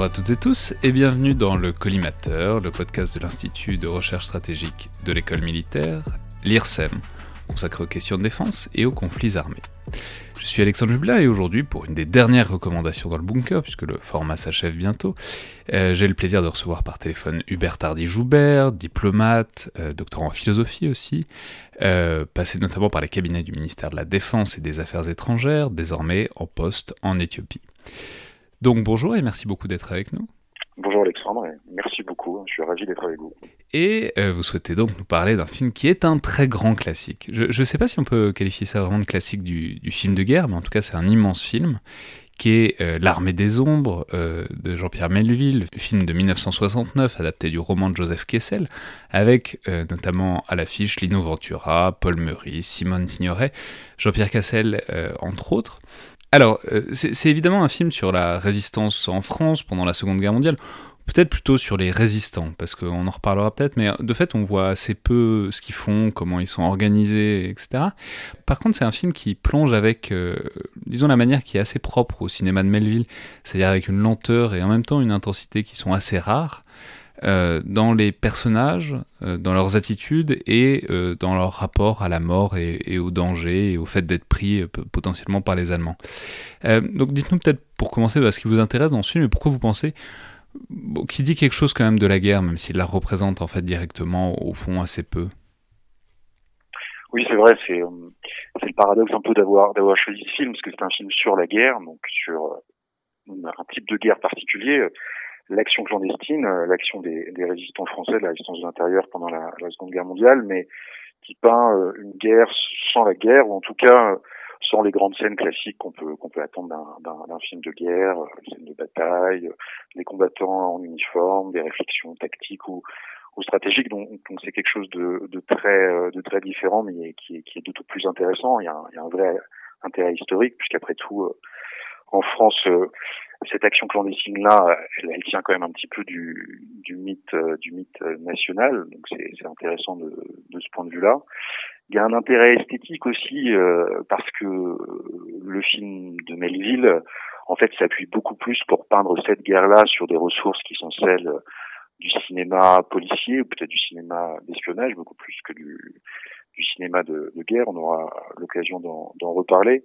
Bonjour à toutes et tous et bienvenue dans le Collimateur, le podcast de l'Institut de recherche stratégique de l'école militaire, l'IRSEM, consacré aux questions de défense et aux conflits armés. Je suis Alexandre Jublin et aujourd'hui, pour une des dernières recommandations dans le bunker, puisque le format s'achève bientôt, euh, j'ai le plaisir de recevoir par téléphone Hubert Tardy-Joubert, diplomate, euh, doctorant en philosophie aussi, euh, passé notamment par les cabinets du ministère de la Défense et des Affaires étrangères, désormais en poste en Éthiopie. Donc bonjour et merci beaucoup d'être avec nous. Bonjour Alexandre, et merci beaucoup, je suis ravi d'être avec vous. Et euh, vous souhaitez donc nous parler d'un film qui est un très grand classique. Je ne sais pas si on peut qualifier ça vraiment de classique du, film de guerre, mais en tout cas c'est un immense film, qui est euh, L'Armée des Ombres euh, de Jean-Pierre Melville, film de 1969 adapté du roman de Joseph Kessel, avec notamment à l'affiche Lino Ventura, Paul Meurice, Simone Signoret, Jean-Pierre Cassel entre autres. Alors, euh, c'est évidemment un film sur la résistance en France pendant la Seconde Guerre mondiale, peut-être plutôt sur les résistants, parce qu'on en reparlera peut-être, mais de fait on voit assez peu ce qu'ils font, comment ils sont organisés, etc. Par contre c'est un film qui plonge avec, euh, disons, la manière qui est assez propre au cinéma de Melville, c'est-à-dire avec une lenteur et en même temps une intensité qui sont assez rares. Euh, dans les personnages, euh, dans leurs attitudes et euh, dans leur rapport à la mort et, au danger et au fait d'être pris potentiellement par les Allemands. donc dites-nous peut-être pour commencer bah, ce qui vous intéresse dans ce film et pourquoi vous pensez qui dit quelque chose quand même de la guerre, même s'il la représente en fait directement au fond assez peu? Oui, c'est vrai, c'est le paradoxe un peu d'avoir d'avoir choisi ce film parce que c'est un film sur la guerre, donc sur un type de guerre particulier l'action clandestine, euh, l'action des, des, résistants français de la résistance de l'intérieur pendant la, la, Seconde Guerre mondiale, mais qui peint euh, une guerre sans la guerre, ou en tout cas sans les grandes scènes classiques qu'on peut qu'on peut attendre d'un film de guerre, euh, des scènes de bataille, des combattants en uniforme, des réflexions tactiques ou, ou stratégiques. Donc c'est quelque chose de, de, très de très différent, mais qui est, qui est d'autant plus intéressant. Il y, a il y a un vrai intérêt historique, puisqu'après tout, en France, cette action clandestine là, elle, elle, tient quand même un petit peu du, du mythe euh, du mythe euh, national, donc c'est intéressant de, de, ce point de vue-là. Il y a un intérêt esthétique aussi euh, parce que le film de Melville, en fait, s'appuie beaucoup plus pour peindre cette guerre-là sur des ressources qui sont celles du cinéma policier ou peut-être du cinéma d'espionnage, beaucoup plus que du, du cinéma de, de guerre. On aura l'occasion d'en reparler.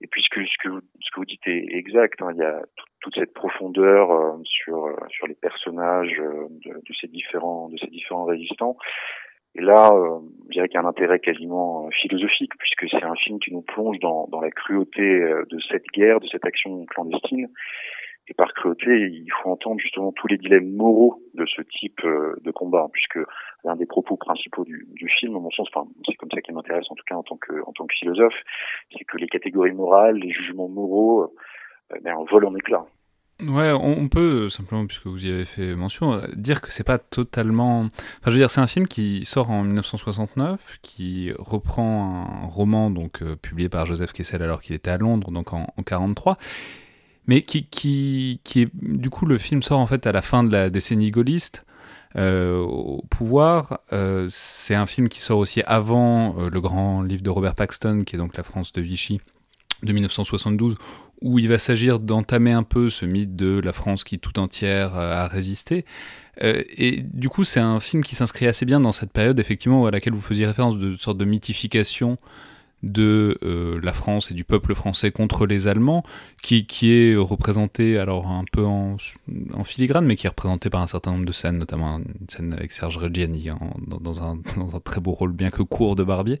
Et puis ce que, vous, ce que vous dites est exact, hein, il y a toute cette profondeur euh, sur, euh, sur les personnages euh, de, de, ces différents, de ces différents résistants. Et là, je dirais qu'il y a un intérêt quasiment philosophique, puisque c'est un film qui nous plonge dans, dans la cruauté de cette guerre, de cette action clandestine, et par cruauté, il faut entendre justement tous les dilemmes moraux de ce type euh, de combat, puisque l'un des propos principaux du, film, à mon sens, enfin, c'est comme ça qui m'intéresse en tout cas en tant que, philosophe, c'est que les catégories morales, les jugements moraux, euh, ben, en éclats. Ouais, on peut simplement, puisque vous y avez fait mention, euh, dire que c'est pas totalement. Enfin, je veux dire, c'est un film qui sort en 1969, qui reprend un roman donc publié par Joseph Kessel alors qu'il était à Londres, donc en, en 43, mais qui, qui, qui est, du coup, le film sort en fait à la fin de la décennie gaulliste. Euh, au pouvoir. Euh, c'est un film qui sort aussi avant euh, le grand livre de Robert Paxton, qui est donc La France de Vichy de 1972, où il va s'agir d'entamer un peu ce mythe de la France qui tout entière a résisté. et du coup, c'est un film qui s'inscrit assez bien dans cette période, effectivement, à laquelle vous faisiez référence, de sorte de mythification de euh, la France et du peuple français contre les Allemands, qui, qui est représenté alors un peu en, filigrane, mais qui est représenté par un certain nombre de scènes, notamment une scène avec Serge Reggiani hein, dans, un, très beau rôle, bien que court, de Barbier.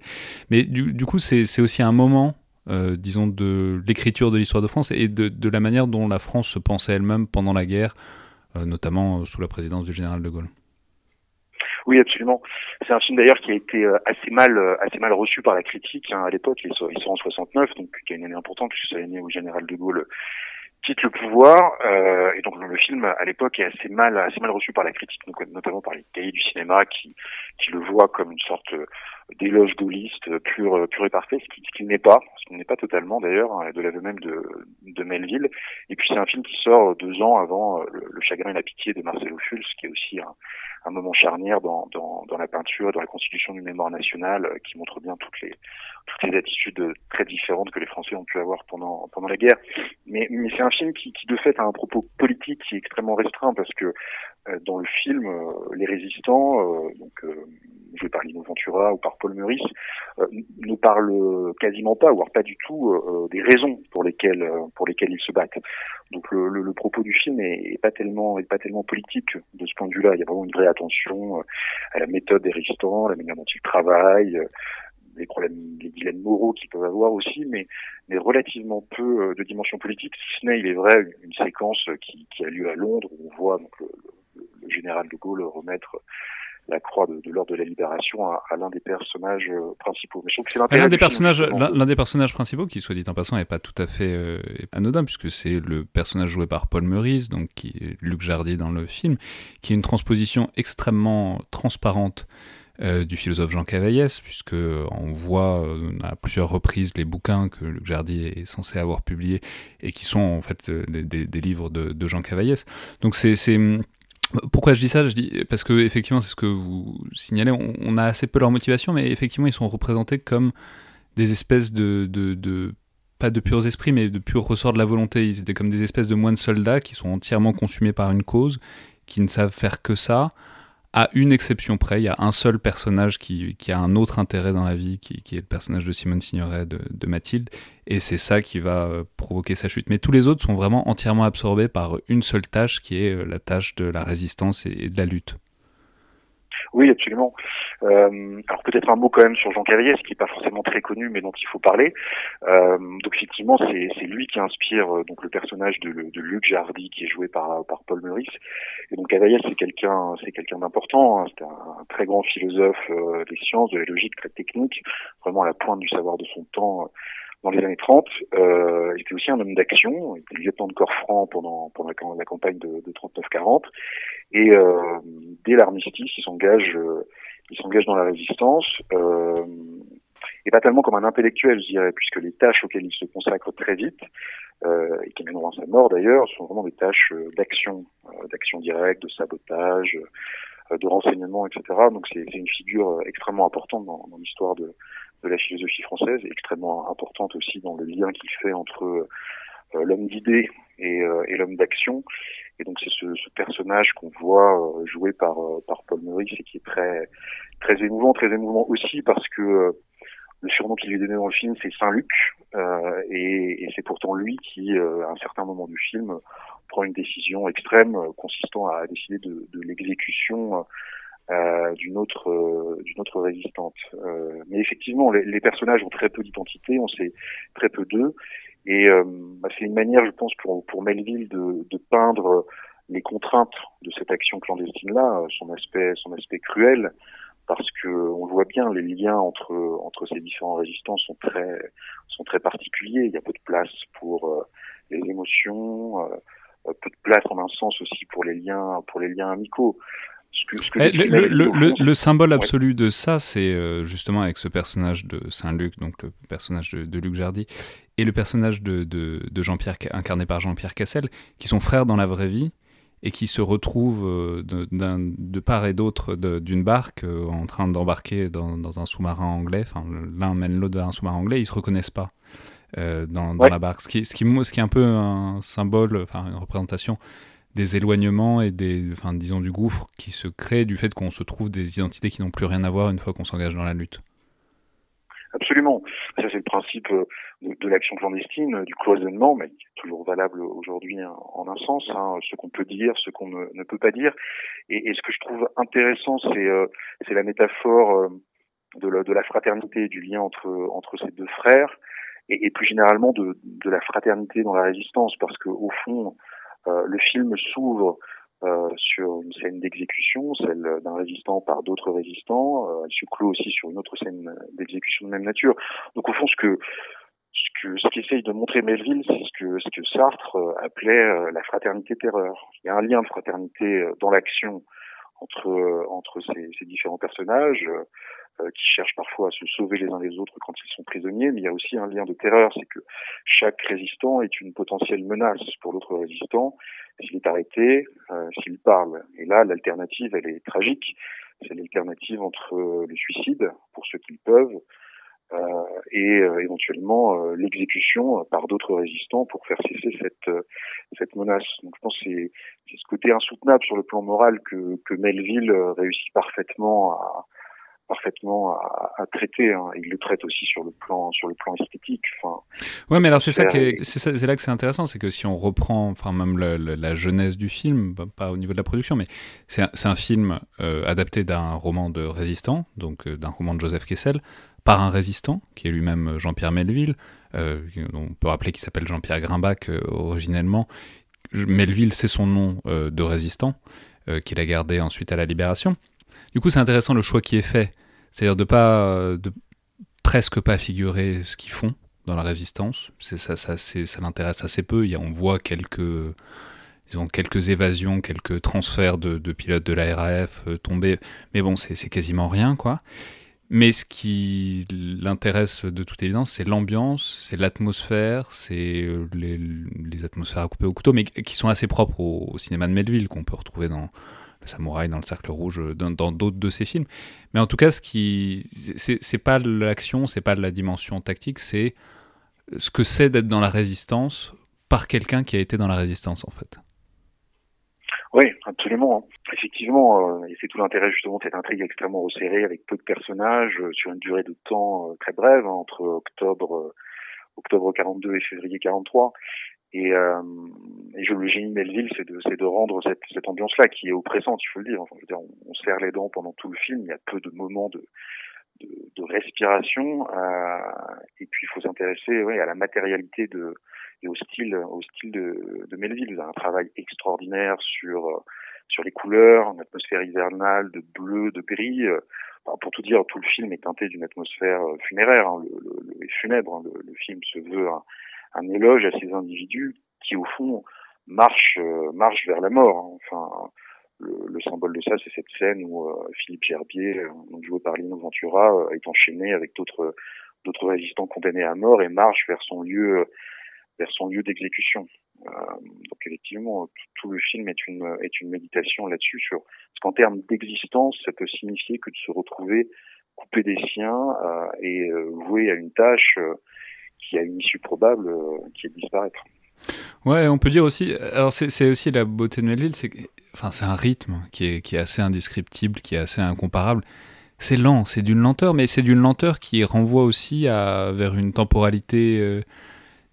Mais du, coup, c'est aussi un moment, euh, disons, de l'écriture de l'histoire de France et de, de, la manière dont la France se pensait elle-même pendant la guerre, euh, notamment sous la présidence du général de Gaulle. Oui, absolument. C'est un film d'ailleurs qui a été euh, assez mal, euh, assez mal reçu par la critique hein, à l'époque. Il sort, en 69, donc qui a une année importante puisque c'est l'année où le général de Gaulle quitte le pouvoir. Euh, et donc le film à l'époque est assez mal, assez mal reçu par la critique, notamment par les cahiers du cinéma qui, qui le voient comme une sorte d'éloge gaulliste pur, pur et parfait, ce qu'il qui n'est pas, ce qui n'est pas totalement d'ailleurs, hein, de l'aveu même de, de Melville. Et puis c'est un film qui sort deux ans avant le, le, chagrin et la pitié de Marcelo Fulls, qui est aussi un, un moment charnière dans, dans, dans, la peinture, dans la constitution du mémoire national, euh, qui montre bien toutes les toutes les attitudes très différentes que les Français ont pu avoir pendant pendant la guerre. Mais, mais c'est un film qui, qui de fait a un propos politique qui est extrêmement restreint parce que euh, dans le film, euh, les résistants, donc joués par Lino Ventura ou par Paul Meurice, ne parlent quasiment pas, voire pas du tout, des raisons pour lesquelles pour lesquelles ils se battent. Donc le, le, le, propos du film est, pas tellement est pas tellement politique de ce point de vue-là. Il y a vraiment une vraie attention euh, à la méthode des résistants, la manière dont ils travaillent, euh, les problèmes, les dilemmes moraux qu'ils peuvent avoir aussi, mais, mais relativement peu euh, de dimension politique. Si ce n'est, il est vrai, une, séquence qui, qui, a lieu à Londres où on voit donc le général de Gaulle remettre la croix de, de l'ordre de la libération à, à l'un des personnages euh, principaux. Mais je trouve que c'est l'un des personnages, l'un des personnages principaux, qui soit dit en passant, est pas tout à fait euh, anodin puisque c'est le personnage joué par Paul Meurice, donc qui est Luc Jardy dans le film, qui est une transposition extrêmement transparente euh, du philosophe Jean Cavaillès, puisque on voit euh, à plusieurs reprises les bouquins que Luc Jardy est censé avoir publiés et qui sont en fait des, des, des livres de, de Jean Cavaillès. Donc c'est pourquoi je dis ça? Je dis parce que effectivement, c'est ce que vous signalez. On, a assez peu leur motivation, mais effectivement, ils sont représentés comme des espèces de, de, de, pas de purs esprits, mais de purs ressorts de la volonté. Ils étaient comme des espèces de moines soldats qui sont entièrement consumés par une cause, qui ne savent faire que ça, à une exception près, il y a un seul personnage qui, a un autre intérêt dans la vie, qui, est le personnage de Simone Signoret de, de Mathilde, et c'est ça qui va euh, provoquer sa chute. Mais tous les autres sont vraiment entièrement absorbés par une seule tâche, qui est euh, la tâche de la résistance et de la lutte. Oui, absolument. Euh, alors peut-être un mot quand même sur Jean Cavalier, qui n'est pas forcément très connu, mais dont il faut parler. Euh, donc effectivement, c'est lui qui inspire euh, donc le personnage de, de, Luc Jardy, qui est joué par, par Paul Meurice. Et donc Cavalier, c'est quelqu'un, c'est quelqu'un d'important. Hein. C'est un, très grand philosophe euh, des sciences, de la logique, très technique, vraiment à la pointe du savoir de son temps dans les années 30. Euh, il était aussi un homme d'action, il était lieutenant de corps franc pendant, pendant la, campagne de, de 39-40. Et euh, dès l'armistice, il s'engage, euh, il s'engage dans la résistance. Euh, et pas tellement comme un intellectuel, je dirais, puisque les tâches auxquelles il se consacre très vite, euh, et qui mèneront à sa mort d'ailleurs, sont vraiment des tâches d'action, d'action directe, de sabotage, de renseignement, etc. Donc c'est une figure extrêmement importante dans, dans l'histoire de, de la philosophie française, extrêmement importante aussi dans le lien qu'il fait entre euh, l'homme d'idées et, euh, et l'homme d'action. Et donc c'est ce, personnage qu'on voit euh, joué par, Paul Meurice et qui est très très émouvant, très émouvant aussi parce que le surnom qu'il lui est donné dans le film, c'est Saint-Luc, euh, et, c'est pourtant lui qui, à un certain moment du film, prend une décision extrême consistant à décider de, l'exécution d'une autre euh, d'une autre résistante. Euh, mais effectivement, les, les, personnages ont très peu d'identité, on sait très peu d'eux, et bah, c'est une manière, je pense, pour pour Melville de, de peindre les contraintes de cette action clandestine-là, son aspect son aspect cruel, parce que on voit bien les liens entre entre ces différents résistants sont très sont très particuliers. Il y a peu de place pour les émotions, peu de place en un sens aussi pour les liens pour les liens amicaux. Le, symbole absolu de ça, c'est euh, justement avec ce personnage de Saint-Luc, donc le personnage de, Luc Jardy, et le personnage de, Jean-Pierre, incarné par Jean-Pierre Cassel, qui sont frères dans la vraie vie et qui se retrouvent euh, de, part et d'autre d'une barque euh, en train d'embarquer dans, un sous-marin anglais. Enfin, l'un mène l'autre vers un sous-marin anglais, ils se reconnaissent pas. dans, la barque, ce qui, ce, qui, ce qui est un peu un symbole, enfin une représentation des éloignements et des, enfin, disons, du gouffre qui se crée du fait qu'on se trouve des identités qui n'ont plus rien à voir une fois qu'on s'engage dans la lutte. Absolument. Ça, c'est le principe euh, de, l'action clandestine, du cloisonnement, mais qui est toujours valable aujourd'hui en un sens, hein, ce qu'on peut dire, ce qu'on ne, peut pas dire. Et, ce que je trouve intéressant, c'est euh, la métaphore euh, de, la, fraternité, du lien entre, ces deux frères, et, plus généralement de, de, la fraternité dans la résistance, parce que au fond, le film s'ouvre euh, sur une scène d'exécution, celle d'un résistant par d'autres résistants. Euh, elle se clôt aussi sur une autre scène d'exécution de même nature. Donc au fond, ce que ce que ce qu'essaye de montrer Melville, c'est ce que ce que Sartre appelait la fraternité terreur. Il y a un lien de fraternité dans l'action entre entre ces différents personnages qui cherchent parfois à se sauver les uns les autres quand ils sont prisonniers, mais il y a aussi un lien de terreur, c'est que chaque résistant est une potentielle menace pour l'autre résistant s'il est arrêté, s'il parle. Et là, l'alternative, elle est tragique. C'est l'alternative entre le suicide, pour ceux qui le peuvent, euh, et euh, éventuellement euh, l'exécution par d'autres résistants pour faire cesser cette cette menace. Donc je pense que c'est c'est ce côté insoutenable sur le plan moral que que Melville réussit parfaitement à parfaitement à, à traiter. Hein. Il le traite aussi sur le plan sur le plan esthétique. Enfin, ouais, mais alors c'est ça est, c'est là que c'est intéressant, c'est que si on reprend, enfin même la, la, jeunesse du film, pas au niveau de la production, mais c'est un, un, film adapté d'un roman de résistant, donc d'un roman de Joseph Kessel, par un résistant, qui est lui-même Jean-Pierre Melville, euh, on peut rappeler qu'il s'appelle Jean-Pierre Grimbach euh, originellement. Melville, c'est son nom euh, de résistant, qu'il a gardé ensuite à la Libération. Du coup, c'est intéressant le choix qui est fait, c'est-à-dire de pas, de presque pas figurer ce qu'ils font dans la résistance. C'est ça, ça, ça l'intéresse assez peu. Il y a, on voit quelques, ils ont quelques évasions, quelques transferts de, pilotes de la RAF tombés, mais bon, c'est quasiment rien, quoi. Mais ce qui l'intéresse de toute évidence, c'est l'ambiance, c'est l'atmosphère, c'est euh, les, atmosphères à couper au couteau, mais qui sont assez propres au, cinéma de Melville, qu'on peut retrouver dans Le Samouraï, dans Le Cercle Rouge, dans d'autres de ses films. Mais en tout cas, ce qui, c'est pas l'action, c'est pas la dimension tactique, c'est ce que c'est d'être dans la résistance par quelqu'un qui a été dans la résistance, en fait. Oui, absolument. Hein. Effectivement, euh, c'est tout l'intérêt justement de cette intrigue extrêmement resserrée avec peu de personnages euh, sur une durée de temps euh, très brève, hein, entre octobre octobre 42 et février 43. Et, euh, et je, le génie de Melville, c'est de, c'est de rendre cette, cette ambiance-là qui est oppressante, il faut le dire. Enfin, je veux dire on, serre les dents pendant tout le film, il y a peu de moments de, de, de respiration. Euh, et puis il faut s'intéresser ouais, à la matérialité de, et au style, au style de, de Melville. Il a un travail extraordinaire sur sur les couleurs, une atmosphère hivernale de bleu, de gris. pour tout dire, tout le film est teinté d'une atmosphère funéraire, hein, le, le, le, funèbre. Hein, le, le, film se veut un, un, éloge à ces individus qui, au fond, marchent, euh, marchent vers la mort. Hein. Enfin, le, le, symbole de ça, c'est cette scène où euh, Philippe Gerbier, euh, joué par Lino Ventura, est enchaîné avec d'autres résistants condamnés à mort et marche vers son lieu vers d'exécution. Donc effectivement, tout, le film est une est une méditation là-dessus sur ce qu'en termes d'existence, ça peut signifier que de se retrouver coupé des siens euh, et voué à une tâche qui a une issue probable, qui est de disparaître. Ouais, on peut dire aussi. Alors c'est aussi la beauté de Melville, c'est enfin un rythme qui est qui est assez indescriptible, qui est assez incomparable. C'est lent, c'est d'une lenteur, mais c'est d'une lenteur qui renvoie aussi à vers une temporalité. Euh,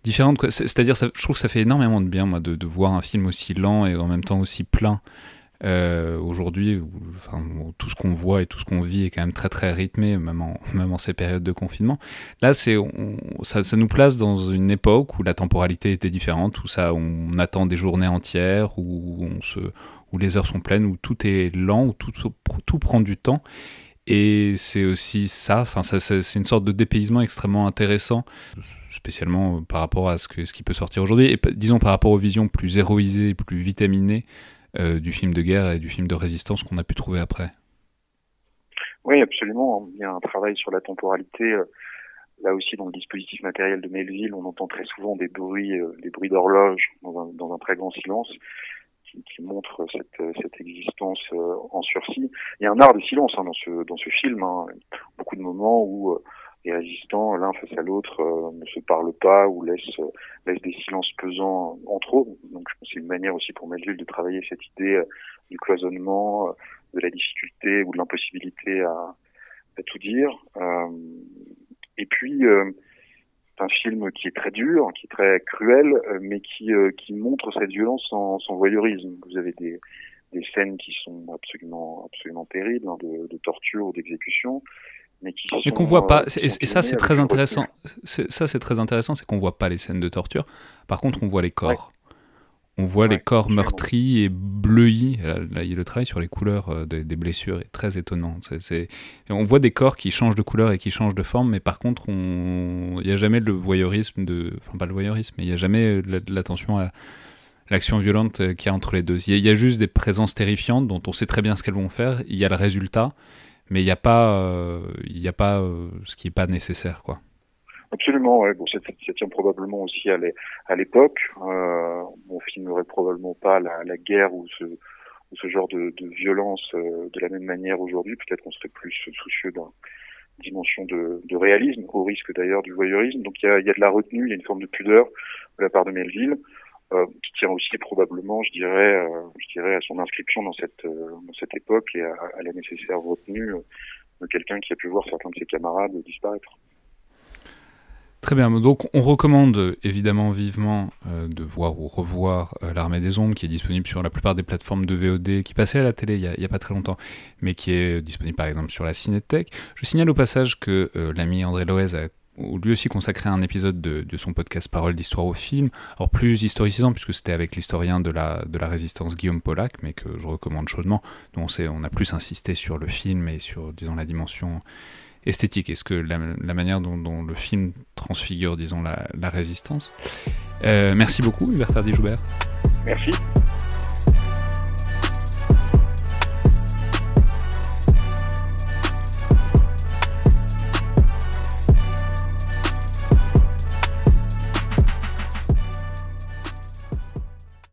différentes. C'est-à-dire, je trouve que ça fait énormément de bien, moi, de, de, voir un film aussi lent et en même temps aussi plein. Euh, Aujourd'hui, tout ce qu'on voit et tout ce qu'on vit est quand même très très rythmé, même en, même en ces périodes de confinement. Là, c'est, ça, nous place dans une époque où la temporalité était différente, où ça, on attend des journées entières, où, on se, où les heures sont pleines, où tout est lent, où tout, tout prend du temps. Et c'est aussi ça, enfin, ça, c'est une sorte de dépaysement extrêmement intéressant spécialement par rapport à ce, que, ce qui peut sortir aujourd'hui, et disons par rapport aux visions plus héroïsées, plus vitaminées du film de guerre et du film de résistance qu'on a pu trouver après. Oui, absolument. Il y a un travail sur la temporalité. Euh, là aussi, dans le dispositif matériel de Melville, on entend très souvent des bruits, euh, des bruits d'horloge dans un, très grand silence qui, qui montrent cette, existence en sursis. Il y a un art de silence hein, dans ce dans ce film. Hein. Beaucoup de moments où les résistants l'un face à l'autre euh, ne se parlent pas ou laissent, euh, laissent des silences pesants entre eux. Donc je pense c'est une manière aussi pour Melville de travailler cette idée euh, du cloisonnement, de la difficulté ou de l'impossibilité à, à, tout dire. et puis c'est un film qui est très dur, qui est très cruel, mais qui, qui montre cette violence sans, sans voyeurisme. Vous avez des, des scènes qui sont absolument absolument terribles hein, de, de torture ou d'exécution mais qu'on voit pas. Euh, et, ça, c'est très intéressant. Ça, c'est très intéressant, c'est qu'on voit pas les scènes de torture. Par contre, on voit les corps. On voit les corps meurtris et bleuis. Là, il le travail sur les couleurs euh, des, des, blessures est très étonnant. c'est on voit des corps qui changent de couleur et qui changent de forme, mais par contre, il n'y a jamais le voyeurisme de. Enfin, pas le voyeurisme, mais il n'y a jamais l'attention à l'action violente qu'il y a entre les deux. Il y, a, juste des présences terrifiantes dont on sait très bien ce qu'elles vont faire. Il y a le résultat, mais il n'y a pas, il y a pas ce qui n'est pas nécessaire, quoi. Absolument. Bon, ça, tient probablement aussi à l'époque. Euh, on filmerait probablement pas la, guerre ou ce, genre de, violence euh, de la même manière aujourd'hui. Peut-être qu'on serait plus soucieux d'une dimension de, réalisme, au risque d'ailleurs du voyeurisme. Donc il y a, y a, de la retenue, il y a une forme de pudeur de la part de Melville, euh, qui tient aussi probablement, je dirais, euh, je dirais, à son inscription dans cette euh, dans cette époque et à, la nécessaire retenue de quelqu'un qui a pu voir certains de ses camarades disparaître. Très bien, donc on recommande évidemment vivement euh, de voir ou revoir euh, L'Armée des Ombres, qui est disponible sur la plupart des plateformes de VOD, qui passait à la télé il n'y a, pas très longtemps, mais qui est disponible par exemple sur la Cinétech. Je signale au passage que euh, l'ami André Loez a lui aussi consacré un épisode de, son podcast Parole d'histoire au film, alors plus historicisant puisque c'était avec l'historien de la, de la résistance Guillaume Pollack, mais que je recommande chaudement, dont on, on a plus insisté sur le film et sur disons, la dimension esthétique Est-ce que la, manière dont, le film transfigure, disons, la, résistance? Euh, Merci beaucoup, Hubert Tardy-Joubert. Merci.